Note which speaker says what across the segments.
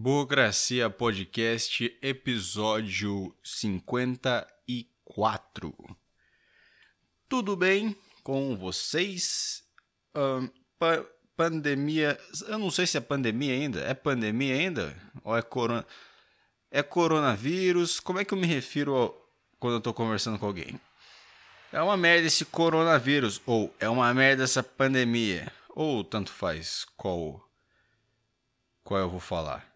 Speaker 1: Burocracia Podcast, episódio 54. Tudo bem com vocês? Pa- pandemia. Eu não sei se é pandemia ainda. É pandemia ainda? Ou é corona. É coronavírus? Como é que eu me refiro ao- quando eu tô conversando com alguém? É uma merda esse coronavírus. Ou é uma merda essa pandemia. Ou tanto faz qual. Qual eu vou falar.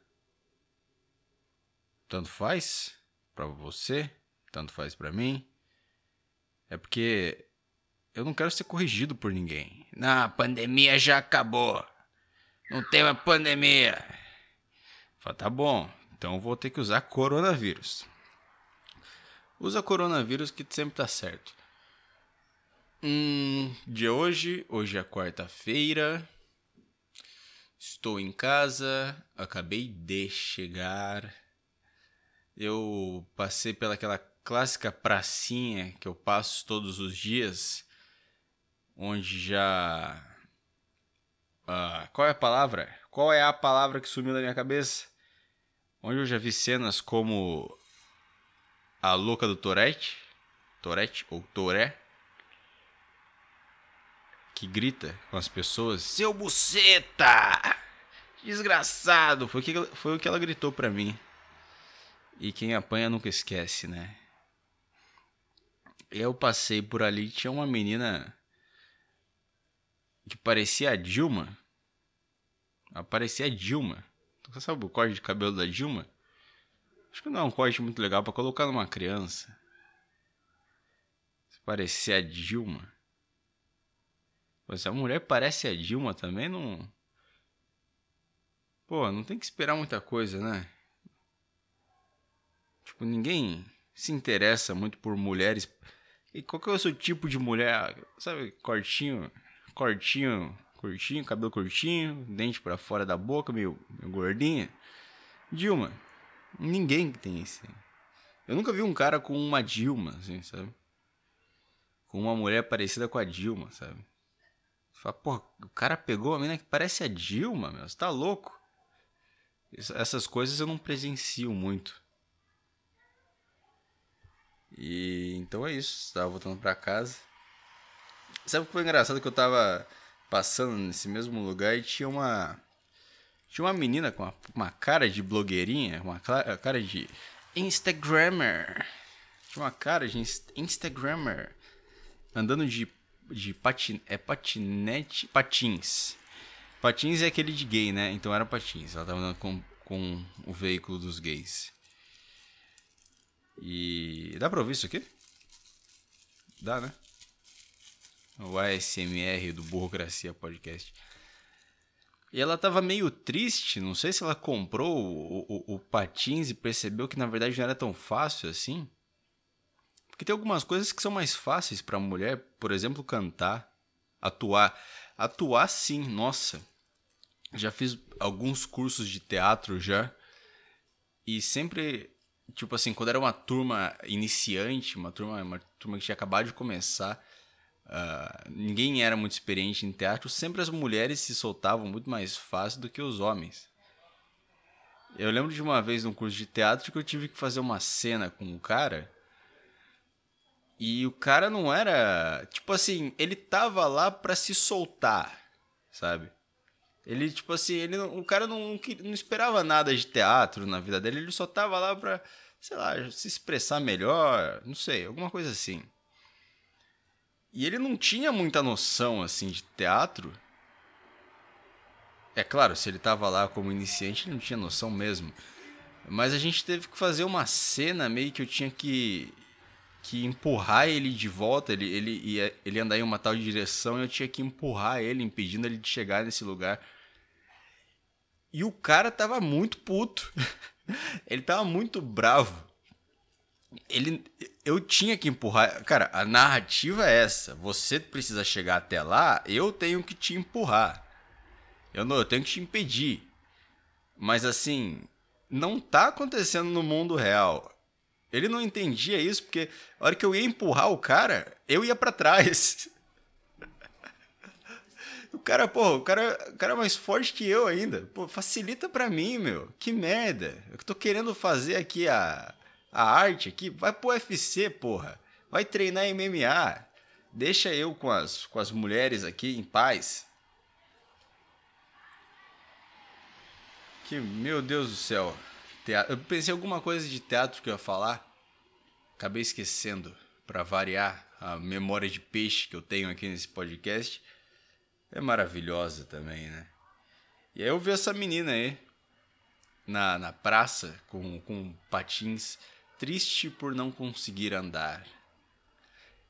Speaker 1: Tanto faz pra você, tanto faz pra mim. É porque eu não quero ser corrigido por ninguém. Na pandemia já acabou. Não tem mais pandemia. Fala, tá bom, então vou ter que usar coronavírus. Usa coronavírus que sempre tá certo. Hum, de hoje, hoje é quarta-feira. Estou em casa, acabei de chegar. Eu passei pelaquela clássica pracinha que eu passo todos os dias, onde já. Ah, qual é a palavra? Qual é a palavra que sumiu da minha cabeça? Onde eu já vi cenas como a louca do Tourette, Tourette ou Toré, que grita com as pessoas: Seu buceta! Desgraçado! Foi o que, foi o que ela gritou pra mim. E quem apanha nunca esquece, né? Eu passei por ali, tinha uma menina que parecia a Dilma. Ela parecia a Dilma. Você sabe o corte de cabelo da Dilma? Acho que não é um corte muito legal pra colocar numa criança. Se parecia a Dilma. Mas se a mulher parece a Dilma também, não. Pô, não tem que esperar muita coisa, né? Tipo, ninguém se interessa muito por mulheres. E qual que é o seu tipo de mulher? Sabe, cortinho, cortinho, curtinho, cabelo curtinho, dente pra fora da boca, meio, meio gordinha. Dilma. Ninguém tem esse. Eu nunca vi um cara com uma Dilma, assim, sabe? Com uma mulher parecida com a Dilma, sabe? Fala, porra, o cara pegou a mina que parece a Dilma, meu. Você tá louco? Essas coisas eu não presencio muito. E então é isso. Tava voltando pra casa. Sabe o que foi engraçado? Que eu tava passando nesse mesmo lugar e tinha uma. Tinha uma menina com uma, uma cara de blogueirinha, uma cara de Instagrammer. Tinha uma cara de ins- Instagrammer. Andando de, de patin, é patinete. Patins. Patins é aquele de gay, né? Então era patins. Ela tava andando com, com o veículo dos gays. E. Dá pra ouvir isso aqui? Dá, né? O ASMR do Burocracia Podcast. E ela tava meio triste, não sei se ela comprou o, o, o patins e percebeu que na verdade não era tão fácil assim. Porque tem algumas coisas que são mais fáceis pra mulher, por exemplo, cantar, atuar. Atuar sim, nossa. Já fiz alguns cursos de teatro já. E sempre, tipo assim, quando era uma turma iniciante, uma turma, uma turma que tinha acabado de começar, ah, ninguém era muito experiente em teatro, sempre as mulheres se soltavam muito mais fácil do que os homens. Eu lembro de uma vez num curso de teatro que eu tive que fazer uma cena com um cara. E o cara não era. Tipo assim, ele tava lá pra se soltar, sabe? Ele, tipo assim, ele não- o cara não, não esperava nada de teatro na vida dele, ele só tava lá pra, sei lá, se expressar melhor, não sei, alguma coisa assim. E ele não tinha muita noção, assim, de teatro. É claro, se ele tava lá como iniciante, ele não tinha noção mesmo. Mas a gente teve que fazer uma cena meio que eu tinha que que empurrar ele de volta, ele, ele ia ele andar em uma tal direção e eu tinha que empurrar ele, impedindo ele de chegar nesse lugar. E o cara tava muito puto. ele tava muito bravo. Ele eu tinha que empurrar, cara, a narrativa é essa. Você precisa chegar até lá, eu tenho que te empurrar. Eu não, eu tenho que te impedir. Mas assim, não tá acontecendo no mundo real. Ele não entendia isso porque a hora que eu ia empurrar o cara, eu ia pra trás. Cara, pô, o cara, o cara é mais forte que eu ainda. Pô, facilita pra mim, meu. Que merda. Eu tô querendo fazer aqui a, a arte aqui. Vai pro UFC, porra. Vai treinar MMA. Deixa eu com as, com as mulheres aqui em paz. Que, meu Deus do céu. Teatro. Eu pensei alguma coisa de teatro que eu ia falar. Acabei esquecendo. Para variar a memória de peixe que eu tenho aqui nesse podcast. É maravilhosa também, né? E aí eu vi essa menina aí. Na, na praça com, com patins. Triste por não conseguir andar.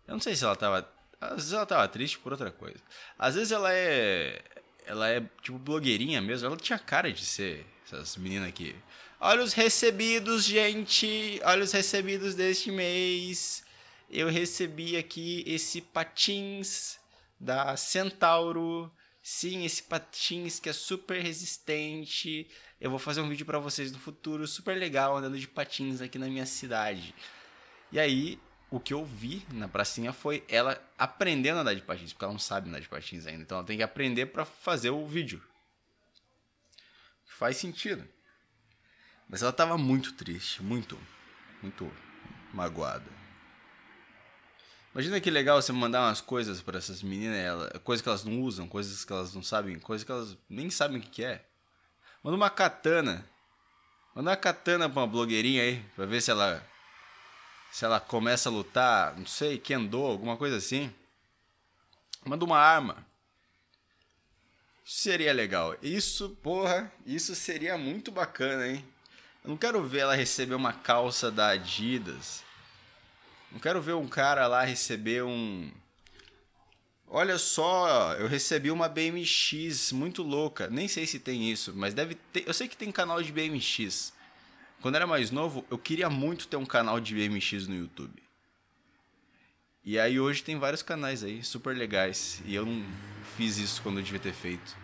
Speaker 1: Eu não sei se ela tava. Às vezes ela tava triste por outra coisa. Às vezes ela é. Ela é tipo blogueirinha mesmo. Ela tinha cara de ser essas meninas aqui. Olha os recebidos, gente. Olha os recebidos deste mês. Eu recebi aqui esse patins da Centauro. Sim, esse patins que é super resistente. Eu vou fazer um vídeo para vocês no futuro, super legal, andando de patins aqui na minha cidade. E aí, o que eu vi na pracinha foi ela aprendendo a andar de patins, porque ela não sabe andar de patins ainda. Então ela tem que aprender para fazer o vídeo. Faz sentido. Mas ela tava muito triste, muito, muito magoada. Imagina que legal você mandar umas coisas para essas meninas, ela, coisas que elas não usam, coisas que elas não sabem, coisas que elas nem sabem o que, que é. Manda uma katana. Manda uma katana pra uma blogueirinha aí, pra ver se ela se ela começa a lutar, não sei, kendo, alguma coisa assim. Manda uma arma. Seria legal. Isso, porra, isso seria muito bacana, hein? Eu não quero ver ela receber uma calça da Adidas. Não quero ver um cara lá receber um. Olha só, eu recebi uma BMX muito louca. Nem sei se tem isso, mas deve ter. Eu sei que tem canal de BMX. Quando era mais novo, eu queria muito ter um canal de BMX no YouTube. E aí hoje tem vários canais aí, super legais. E eu não fiz isso quando eu devia ter feito.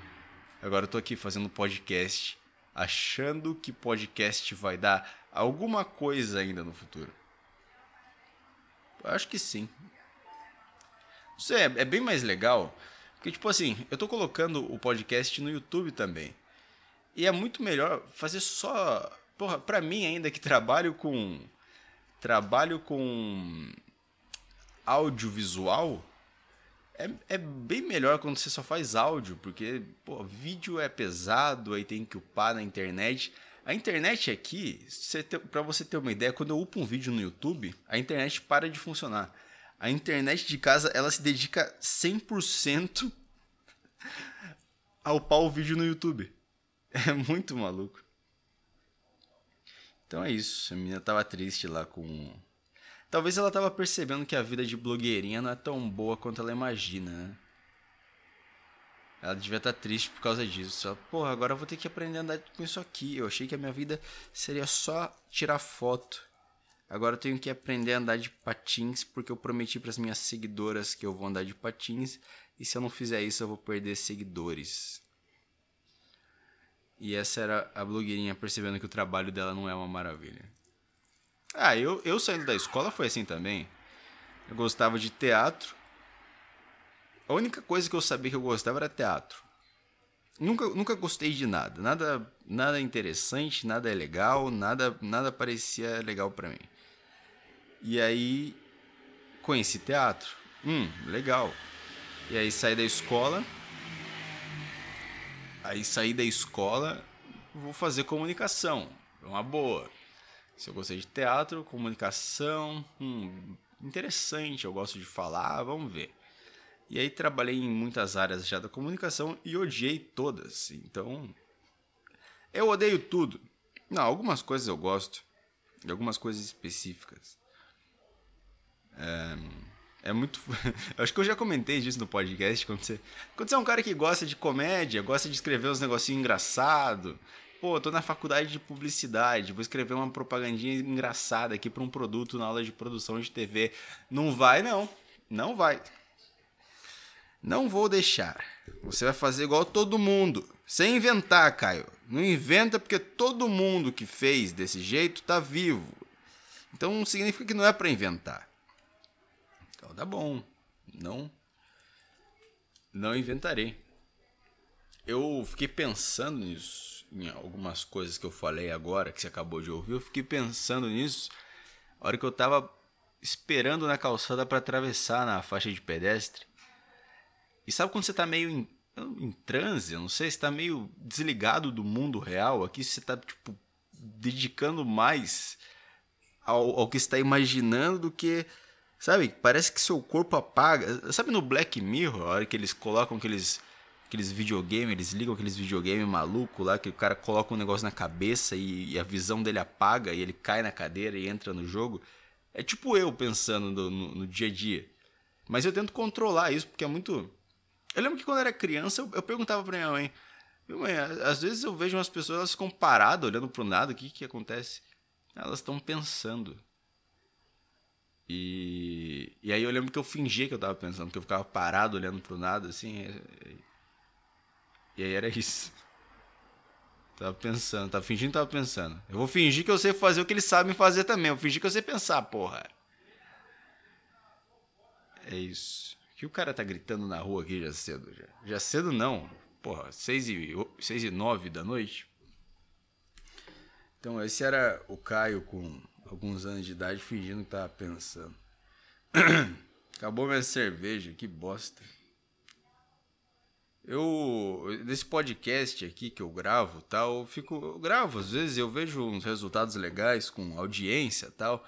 Speaker 1: Agora eu tô aqui fazendo podcast, achando que podcast vai dar alguma coisa ainda no futuro. Acho que sim. Isso é, é bem mais legal. Porque, tipo assim, eu tô colocando o podcast no YouTube também. E é muito melhor fazer só Porra, pra mim ainda que trabalho com. Trabalho com. Audiovisual. É, é bem melhor quando você só faz áudio, porque, pô, vídeo é pesado, aí tem que upar na internet. A internet aqui, pra você ter uma ideia, quando eu upo um vídeo no YouTube, a internet para de funcionar. A internet de casa, ela se dedica 100% a upar o vídeo no YouTube. É muito maluco. Então é isso. A menina tava triste lá com. Talvez ela tava percebendo que a vida de blogueirinha não é tão boa quanto ela imagina, né? Ela devia estar tá triste por causa disso. Só, porra, agora eu vou ter que aprender a andar com isso aqui. Eu achei que a minha vida seria só tirar foto. Agora eu tenho que aprender a andar de patins porque eu prometi para as minhas seguidoras que eu vou andar de patins e se eu não fizer isso eu vou perder seguidores. E essa era a blogueirinha percebendo que o trabalho dela não é uma maravilha. Ah, eu, eu saindo da escola foi assim também. Eu gostava de teatro. A única coisa que eu sabia que eu gostava era teatro. Nunca, nunca gostei de nada. Nada nada interessante, nada legal, nada, nada parecia legal para mim. E aí conheci teatro. Hum, legal. E aí saí da escola Aí saí da escola, vou fazer comunicação. É uma boa. Se eu gostei de teatro, comunicação, hum, interessante, eu gosto de falar, vamos ver. E aí trabalhei em muitas áreas já da comunicação e odiei todas. Então, eu odeio tudo. Não, algumas coisas eu gosto, de algumas coisas específicas. É é muito. acho que eu já comentei disso no podcast. Quando você... quando você é um cara que gosta de comédia, gosta de escrever uns negocinhos engraçados. Pô, tô na faculdade de publicidade, vou escrever uma propagandinha engraçada aqui para um produto na aula de produção de TV. Não vai, não. Não vai. Não vou deixar. Você vai fazer igual todo mundo. Sem inventar, Caio. Não inventa porque todo mundo que fez desse jeito tá vivo. Então significa que não é para inventar. Então tá bom. Não não inventarei. eu fiquei pensando nisso, em algumas coisas que eu falei agora, que você acabou de ouvir, eu fiquei pensando nisso a hora que eu tava esperando na calçada para atravessar na faixa de pedestre. E sabe quando você tá meio em, em transe, eu não sei, você tá meio desligado do mundo real, aqui você tá, tipo, dedicando mais ao, ao que está imaginando do que. Sabe? Parece que seu corpo apaga. Sabe no Black Mirror, a hora que eles colocam aqueles. Aqueles videogames, eles ligam aqueles videogames maluco lá, que o cara coloca um negócio na cabeça e, e, a visão dele apaga e ele cai na cadeira e entra no jogo. É tipo eu pensando no, no, no dia a dia. Mas eu tento controlar isso, porque é muito. Eu lembro que quando era criança, eu, eu perguntava pra minha mãe. Mãe, às vezes eu vejo umas pessoas, elas ficam paradas, olhando pro nada, o que que acontece? Elas estão pensando. E, e aí eu lembro que eu fingia que eu tava pensando, que eu ficava parado olhando pro nada, assim. E, e aí era isso. Tava pensando, tava fingindo que tava pensando. Eu vou fingir que eu sei fazer o que eles sabem fazer também. Eu vou fingir que eu sei pensar, porra. É isso. Que o cara tá gritando na rua aqui já cedo? Já, já cedo não. Porra, 6 e, 6 e 9 da noite. Então, esse era o Caio com alguns anos de idade fingindo que tava pensando. Acabou minha cerveja, que bosta. Eu, nesse podcast aqui que eu gravo, tal, eu fico, eu gravo às vezes, eu vejo uns resultados legais com audiência, tal,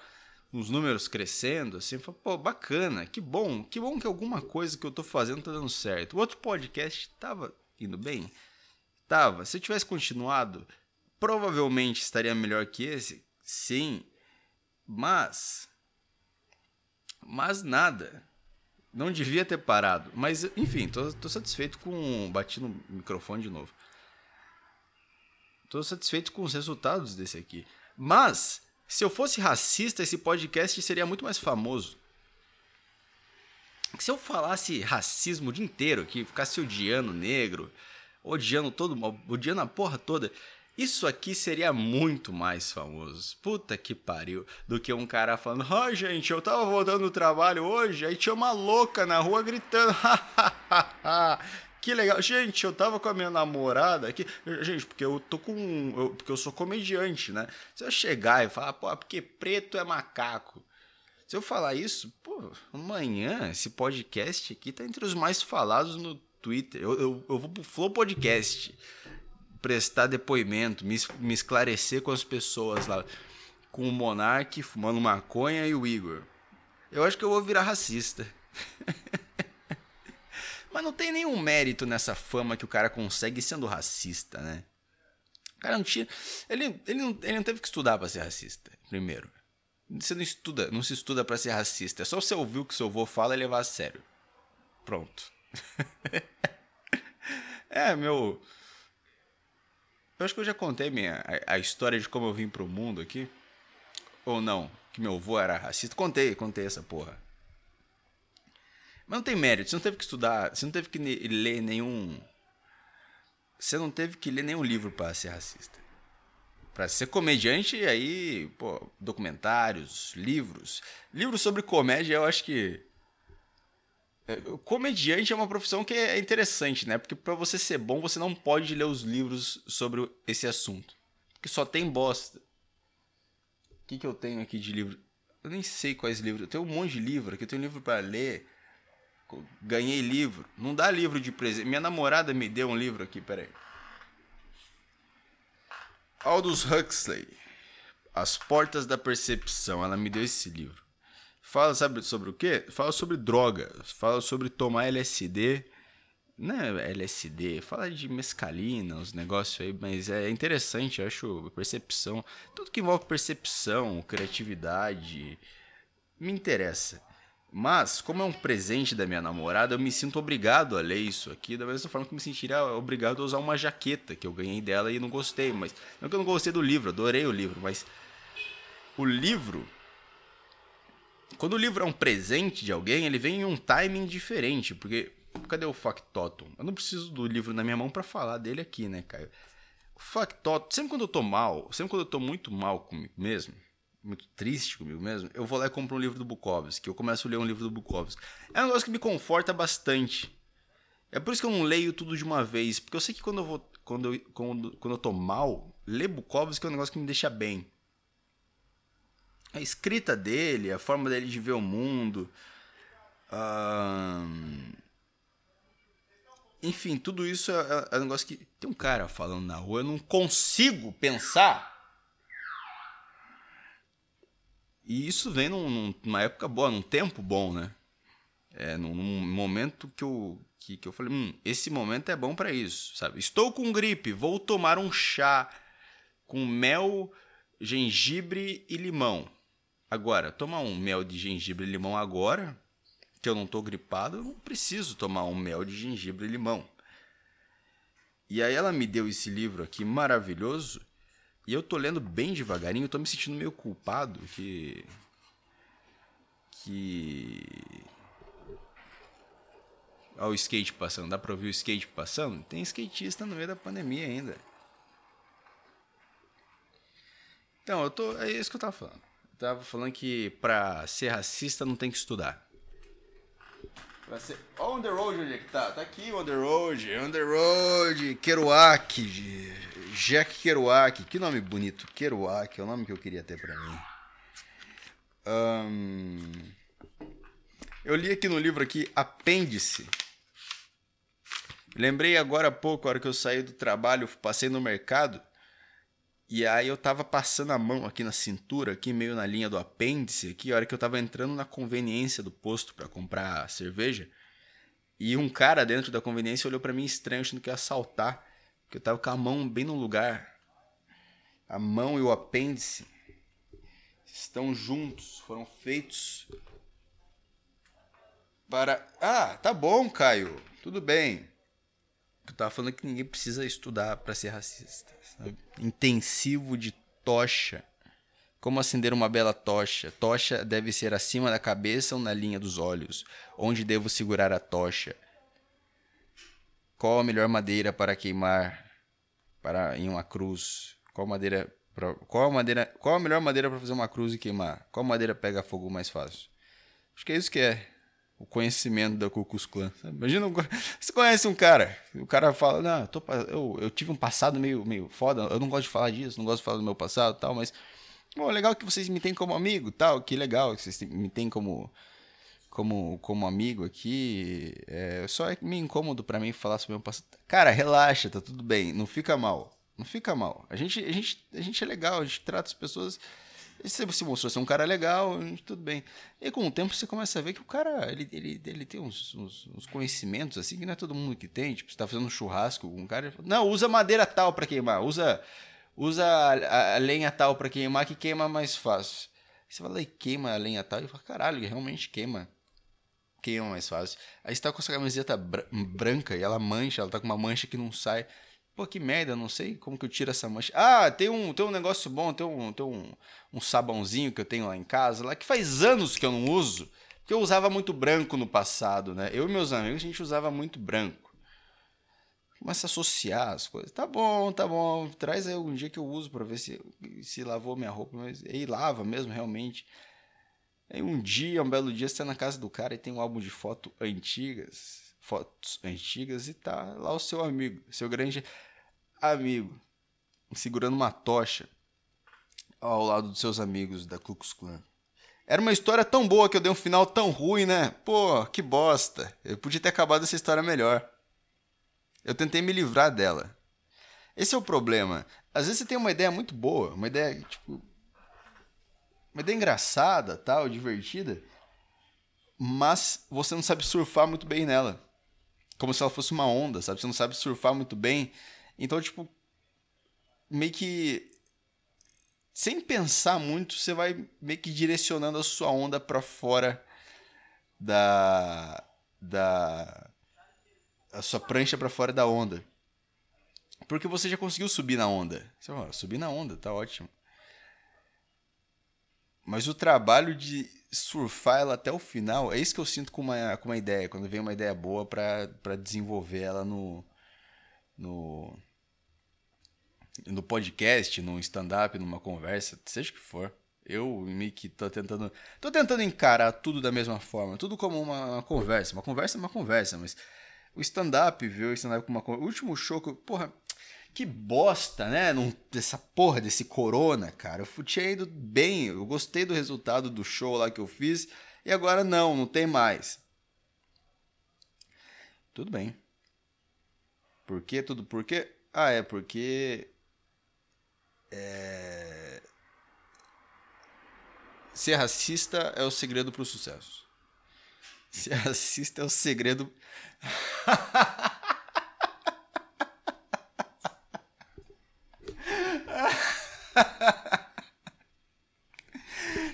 Speaker 1: uns números crescendo, assim, falo, pô, bacana, que bom, que bom que alguma coisa que eu tô fazendo tá dando certo. O outro podcast tava indo bem? Tava. Se eu tivesse continuado, provavelmente estaria melhor que esse? Sim. Mas. Mas nada. Não devia ter parado. Mas, enfim, tô, tô satisfeito com. Bati no microfone de novo. Tô satisfeito com os resultados desse aqui. Mas, se eu fosse racista, esse podcast seria muito mais famoso. Se eu falasse racismo o dia inteiro aqui, ficasse odiando negro, odiando todo, odiando a porra toda, isso aqui seria muito mais famoso. Puta que pariu. Do que um cara falando: Ó, oh, gente, eu tava voltando do trabalho hoje, aí tinha uma louca na rua gritando: Que legal. Gente, eu tava com a minha namorada aqui. Gente, porque eu tô com. Eu, porque eu sou comediante, né? Se eu chegar e falar, pô, porque preto é macaco. Se eu falar isso, pô, amanhã esse podcast aqui tá entre os mais falados no Twitter. Eu, eu, eu vou pro Flow Podcast prestar depoimento, me, me esclarecer com as pessoas lá, com o Monark fumando maconha e o Igor. Eu acho que eu vou virar racista. Mas não tem nenhum mérito nessa fama que o cara consegue sendo racista, né? O cara não tinha. Ele, ele, não, ele não teve que estudar para ser racista, primeiro. Você não estuda, não se estuda para ser racista. É só você ouvir o que seu avô fala e levar a sério. Pronto. é, meu. Eu acho que eu já contei minha, a, a história de como eu vim pro mundo aqui. Ou não, que meu avô era racista. Contei, contei essa porra. Mas não tem mérito, você não teve que estudar, você não teve que ler nenhum. Você não teve que ler nenhum livro para ser racista. Para ser comediante, aí, pô, documentários, livros. Livros sobre comédia, eu acho que é, comediante é uma profissão que é interessante, né? Porque para você ser bom, você não pode ler os livros sobre esse assunto. Porque só tem bosta. O que, que eu tenho aqui de livro? Eu nem sei quais livros. Eu tenho um monte de livro aqui. Eu tenho livro para ler. Ganhei livro. Não dá livro de presente. Minha namorada me deu um livro aqui, peraí. Aldous Huxley. As Portas da Percepção. Ela me deu esse livro. Fala, sabe sobre o quê? Fala sobre droga. Fala sobre tomar LSD. Não é LSD, fala de mescalina, os negócios aí, mas é interessante, eu acho percepção. Tudo que envolve percepção, criatividade, me interessa. Mas, como é um presente da minha namorada, eu me sinto obrigado a ler isso aqui, da mesma forma que me sentiria obrigado a usar uma jaqueta que eu ganhei dela e não gostei. Mas não que eu não gostei do livro, adorei o livro, mas o livro quando o livro é um presente de alguém, ele vem em um timing diferente, porque cadê o factotum? Eu não preciso do livro na minha mão para falar dele aqui, né, Caio? O factotum, sempre quando eu tô mal, sempre quando eu tô muito mal comigo mesmo, muito triste comigo mesmo, eu vou lá e compro um livro do Bukowski, eu começo a ler um livro do Bukowski. É um negócio que me conforta bastante. É por isso que eu não leio tudo de uma vez, porque eu sei que quando eu vou quando eu, quando, quando eu tô mal, ler Bukowski é um negócio que me deixa bem. A escrita dele, a forma dele de ver o mundo, enfim, tudo isso é, é um negócio que tem um cara falando na rua, eu não consigo pensar E isso vem num, numa época boa, num tempo bom, né? É, num, num momento que eu, que, que eu falei, hum, esse momento é bom para isso, sabe? Estou com gripe, vou tomar um chá com mel, gengibre e limão. Agora, tomar um mel de gengibre e limão agora, que eu não tô gripado, eu não preciso tomar um mel de gengibre e limão. E aí ela me deu esse livro aqui maravilhoso, e eu tô lendo bem devagarinho, eu tô me sentindo meio culpado que. Que. Olha o skate passando, dá pra ouvir o skate passando? Tem skatista no meio da pandemia ainda. Então, eu tô. É isso que eu tava falando. Eu tava falando que pra ser racista não tem que estudar. Vai ser. On the road onde é que tá? Tá aqui on the road, on the road, Kerouac, Jack Kerouac. Que nome bonito, Kerouac, é o nome que eu queria ter pra mim. Eu li aqui no livro aqui Apêndice. Lembrei agora há pouco, a hora que eu saí do trabalho, passei no mercado. E aí eu tava passando a mão aqui na cintura, aqui meio na linha do apêndice, aqui, a hora que eu tava entrando na conveniência do posto para comprar cerveja. E um cara dentro da conveniência olhou para mim estranho, achando que ia assaltar, porque eu tava com a mão bem no lugar. A mão e o apêndice estão juntos, foram feitos para. Ah, tá bom, Caio. Tudo bem. Eu tava falando que ninguém precisa estudar para ser racista. Sabe? Intensivo de tocha. Como acender uma bela tocha? Tocha deve ser acima da cabeça ou na linha dos olhos? Onde devo segurar a tocha? Qual a melhor madeira para queimar para em uma cruz? Qual madeira pra, qual madeira qual a melhor madeira para fazer uma cruz e queimar? Qual madeira pega fogo mais fácil? Acho que é isso que é o conhecimento da Ku Klux. Imagina, você conhece um cara, o cara fala, não, eu, tô, eu, eu, tive um passado meio, meio foda, eu não gosto de falar disso, não gosto de falar do meu passado tal, mas bom, legal que vocês me têm como amigo, tal, que legal que vocês me têm como como, como amigo aqui, é, só é meio incômodo para mim falar sobre o meu passado. Cara, relaxa, tá tudo bem, não fica mal, não fica mal. A gente, a gente, a gente é legal, a gente trata as pessoas você se mostrou ser um cara legal, tudo bem. E com o tempo você começa a ver que o cara, ele, ele, ele tem uns, uns, uns conhecimentos assim que não é todo mundo que tem. Tipo, você tá fazendo um churrasco com um cara, fala, não, usa madeira tal para queimar, usa, usa a, a lenha tal para queimar que queima mais fácil. Você fala e queima a lenha tal, e fala, caralho, realmente queima. Queima mais fácil. Aí você tá com essa camiseta branca e ela mancha, ela tá com uma mancha que não sai. Pô, que merda, não sei como que eu tiro essa mancha. Ah, tem um, tem um negócio bom, tem, um, tem um, um sabãozinho que eu tenho lá em casa, lá que faz anos que eu não uso, porque eu usava muito branco no passado, né? Eu e meus amigos, a gente usava muito branco. Começa a associar as coisas. Tá bom, tá bom. Traz aí algum dia que eu uso para ver se, se lavou minha roupa. Mas aí lava mesmo, realmente. Aí um dia, um belo dia, você tá na casa do cara e tem um álbum de fotos antigas. Fotos antigas e tá lá o seu amigo, seu grande amigo, segurando uma tocha ao lado dos seus amigos da Ku Klux Klan. Era uma história tão boa que eu dei um final tão ruim, né? Pô, que bosta. Eu podia ter acabado essa história melhor. Eu tentei me livrar dela. Esse é o problema. Às vezes você tem uma ideia muito boa, uma ideia, tipo, uma ideia engraçada, tal, divertida, mas você não sabe surfar muito bem nela. Como se ela fosse uma onda, sabe? Você não sabe surfar muito bem então, tipo, meio que sem pensar muito, você vai meio que direcionando a sua onda para fora da da a sua prancha para fora da onda. Porque você já conseguiu subir na onda. Você fala, subir na onda, tá ótimo. Mas o trabalho de surfar ela até o final, é isso que eu sinto com uma, com uma ideia, quando vem uma ideia boa para desenvolver ela no, no, no podcast, num stand-up, numa conversa, seja o que for. Eu meio que tô tentando. tô tentando encarar tudo da mesma forma, tudo como uma, conversa. Uma conversa é uma conversa, mas o stand-up, viu? O stand-up com uma. O último show que. eu- Porra, que bosta, né? Não, dessa porra desse corona, cara. Eu tinha ido bem, eu gostei do resultado do show lá que eu fiz. E agora não, não tem mais. Tudo bem. Por quê? Tudo por quê? Ah, é porque. É... Ser racista é o segredo pro sucesso. Ser racista é o segredo.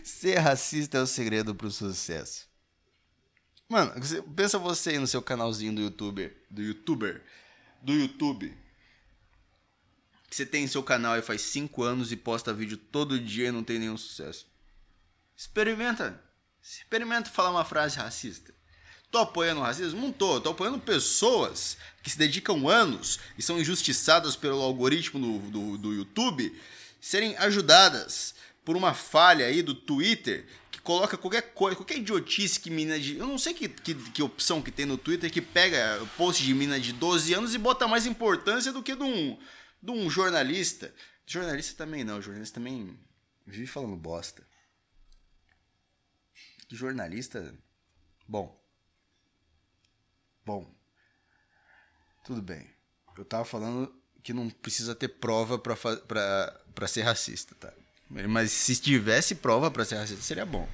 Speaker 1: Ser racista é o segredo pro sucesso. Mano, pensa você aí no seu canalzinho do youtuber, do youtuber, do YouTube. Que você tem seu canal aí faz 5 anos e posta vídeo todo dia e não tem nenhum sucesso. Experimenta. Experimenta falar uma frase racista. Tô apoiando o racismo? Não tô. Tô apoiando pessoas que se dedicam anos e são injustiçadas pelo algoritmo do, do, do YouTube serem ajudadas por uma falha aí do Twitter que coloca qualquer coisa, qualquer idiotice que mina de. Eu não sei que, que, que opção que tem no Twitter que pega post de mina de 12 anos e bota mais importância do que de um, de um jornalista. Jornalista também não, jornalista também vive falando bosta. Jornalista. Bom. Bom. Tudo bem. Eu tava falando que não precisa ter prova pra, pra, pra ser racista, tá? Mas se tivesse prova pra ser racista, seria bom.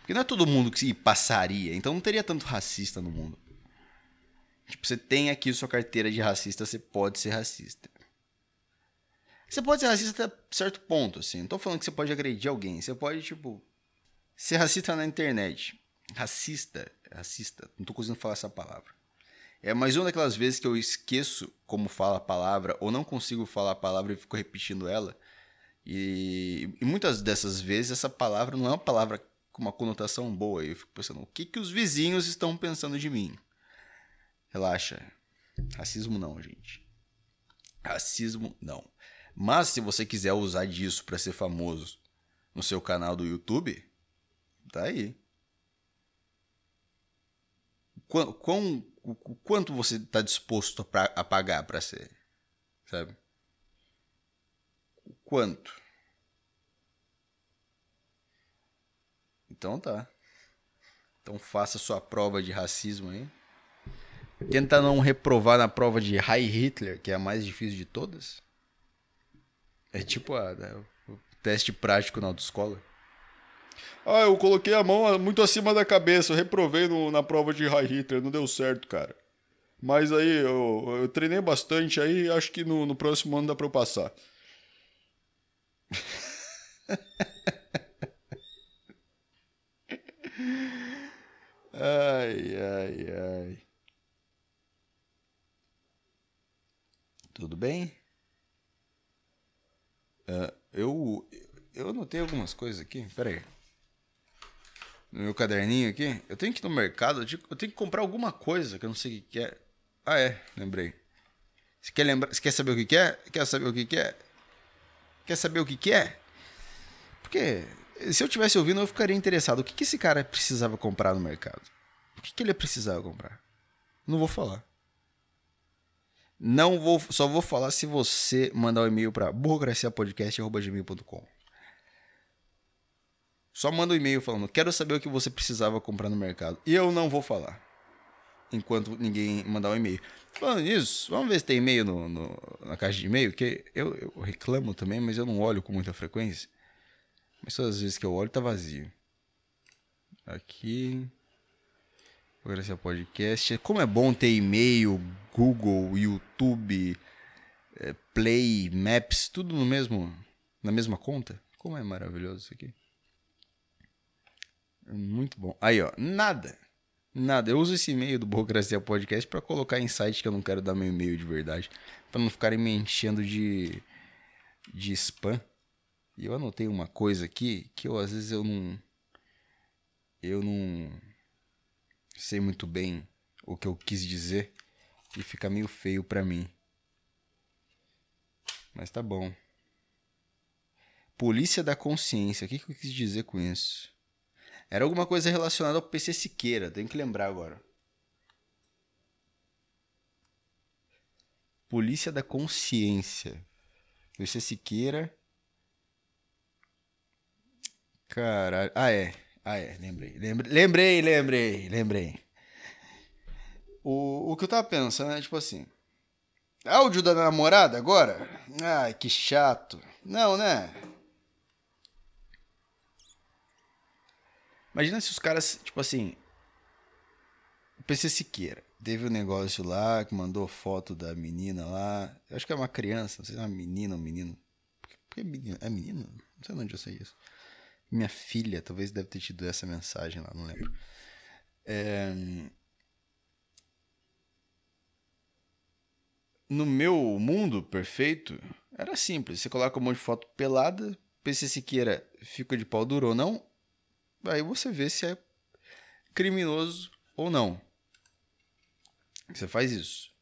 Speaker 1: Porque não é todo mundo que passaria, então não teria tanto racista no mundo. Tipo, você tem aqui sua carteira de racista, você pode ser racista. Você pode ser racista até certo ponto, assim. Não tô falando que você pode agredir alguém. Você pode, tipo, ser racista na internet. Racista, racista, não tô conseguindo falar essa palavra. É mais uma daquelas vezes que eu esqueço como fala a palavra, ou não consigo falar a palavra e fico repetindo ela. E, e muitas dessas vezes essa palavra não é uma palavra com uma conotação boa. E eu fico pensando, o que, que os vizinhos estão pensando de mim? Relaxa. Racismo não, gente. Racismo não. Mas se você quiser usar disso pra ser famoso no seu canal do YouTube, tá aí. Quão, quão- o- quanto você tá disposto pra- a pagar pra ser? Sabe? O quanto? Então tá. Então faça sua prova de racismo aí. Tenta não reprovar na prova de High Hitler, que é a mais difícil de todas. É tipo a, né, o teste prático na autoescola. Ah, eu coloquei a mão muito acima da cabeça, eu reprovei no- na prova de High Hitler, não deu certo, cara. Mas aí eu, eu treinei bastante aí, acho que no, no próximo ano dá pra eu passar. ai, ai, ai. Tudo bem? Ah, eu, eu anotei algumas coisas aqui. Pera aí. No meu caderninho aqui. Eu tenho que ir no mercado. Eu tenho- que comprar alguma coisa que eu não sei o que é. Ah, é. Lembrei. Você quer, lembrar, você quer saber o que é? Quer saber o que é? Quer saber o que é? Porque se eu tivesse ouvindo, eu ficaria interessado. O que, esse cara precisava comprar no mercado? O que ele precisava comprar? Não vou falar. Não vou, só vou falar se você mandar um e-mail para burocraciapodcast.gmail.com. Só manda um e-mail falando, quero saber o que você precisava comprar no mercado. E eu não vou falar. Enquanto ninguém mandar um e-mail. Falando nisso, vamos ver se tem e-mail no, no- na caixa de e-mail, que eu, eu reclamo também, mas eu não olho com muita frequência. Mas todas as vezes que eu olho, tá vazio. Aqui. Burocracia Podcast. Como é bom ter e-mail, Google, YouTube, eh, Play, Maps, tudo no mesmo, na mesma conta. Como é maravilhoso isso aqui. É Muito bom. Aí, ó, nada. Nada. Eu uso esse e-mail do Burocracia Podcast pra colocar em site que eu não quero dar meu e-mail de verdade. Pra não ficarem me enchendo de, de spam. E eu anotei uma coisa aqui que eu às vezes eu não. Eu não sei muito bem o que eu quis dizer e fica meio feio para mim. Mas tá bom. Polícia da consciência. O que, que eu quis dizer com isso? Era alguma coisa relacionada ao PC Siqueira, tenho que lembrar agora. Polícia da consciência. PC Siqueira. Caralho. Ah, é. Ah, é. Lembrei. Lembrei, lembrei, lembrei. lembrei. O, o que eu tava pensando é tipo assim. Áudio da namorada agora? Ai, que chato. Não, né? Imagina se os caras, tipo assim. O PC Siqueira. Teve um negócio lá que mandou foto da menina lá. Eu acho que é uma criança, não sei se é uma menina ou um menino. Porque é menino? É menino? Não sei onde eu sei isso. Minha filha talvez deve ter tido essa mensagem lá, não lembro. É... No meu mundo perfeito, era simples. Você coloca um monte de foto pelada, PC Siqueira fica de pau duro ou não, aí você vê se é criminoso ou não. Você faz isso.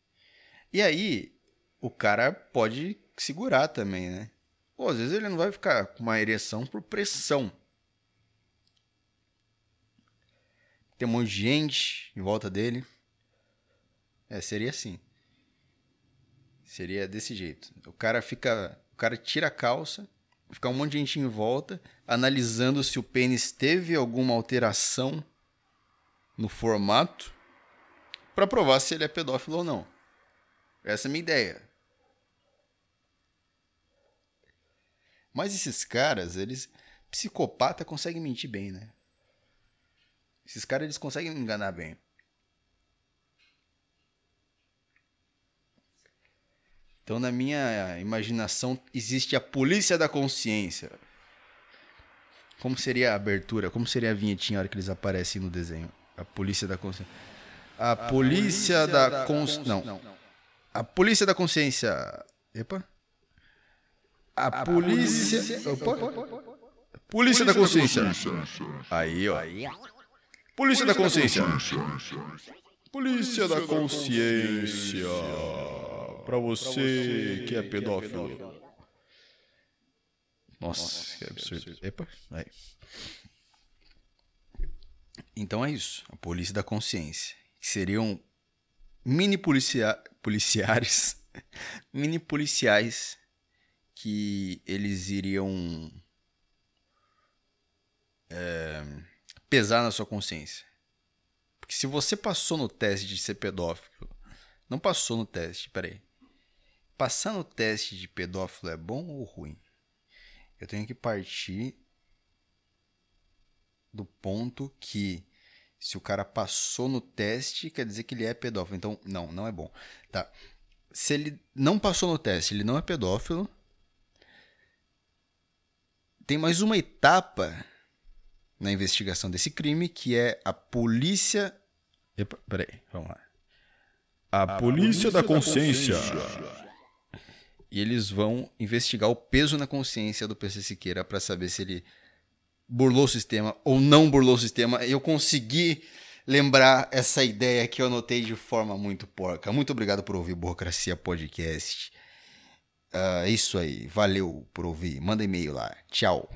Speaker 1: E aí, o cara pode segurar também, né? Pô, às vezes ele não vai ficar com uma ereção por pressão. Tem um monte de gente em volta dele. É, seria assim. Seria desse jeito. O cara fica. O cara tira a calça, fica um monte de gente em volta, analisando se o pênis teve alguma alteração no formato para provar se ele é pedófilo ou não. Essa é a minha ideia. Mas esses caras, eles. Psicopata consegue mentir bem, né? Esses caras, eles conseguem me enganar bem. Então, na minha imaginação, existe a polícia da consciência. Como seria a abertura? Como seria a vinhetinha na hora que eles aparecem no desenho? A polícia da consciência. A, polícia, da, consciência. Não. A polícia da consciência. Epa. A, polícia. Opa. Polícia, da consciência. Aí, ó. Polícia, da consciência. Polícia da consciência. Pra você que é pedófilo. Nossa, que absurdo. Epa, aí. Então é isso. A polícia da consciência que seriam mini policia policiares, mini policiais que eles iriam é, pesar na sua consciência. Porque se você passou no teste de ser pedófilo, não passou no teste, peraí. Passar no teste de pedófilo é bom ou ruim? Eu tenho que partir do ponto que se o cara passou no teste, quer dizer que ele é pedófilo. Então, não, não é bom. Tá. Se ele não passou no teste, ele não é pedófilo. Tem mais uma etapa na investigação desse crime, que é a polícia. Epa, peraí, vamos lá. A, a polícia, polícia, da, consciência. da consciência. E eles vão investigar o peso na consciência do PC Siqueira para saber se ele burlou o sistema ou não burlou o sistema, eu consegui lembrar essa ideia que eu anotei de forma muito porca. Muito obrigado por ouvir Burocracia Podcast. Uh, é isso aí. Valeu por ouvir. Manda e-mail lá. Tchau.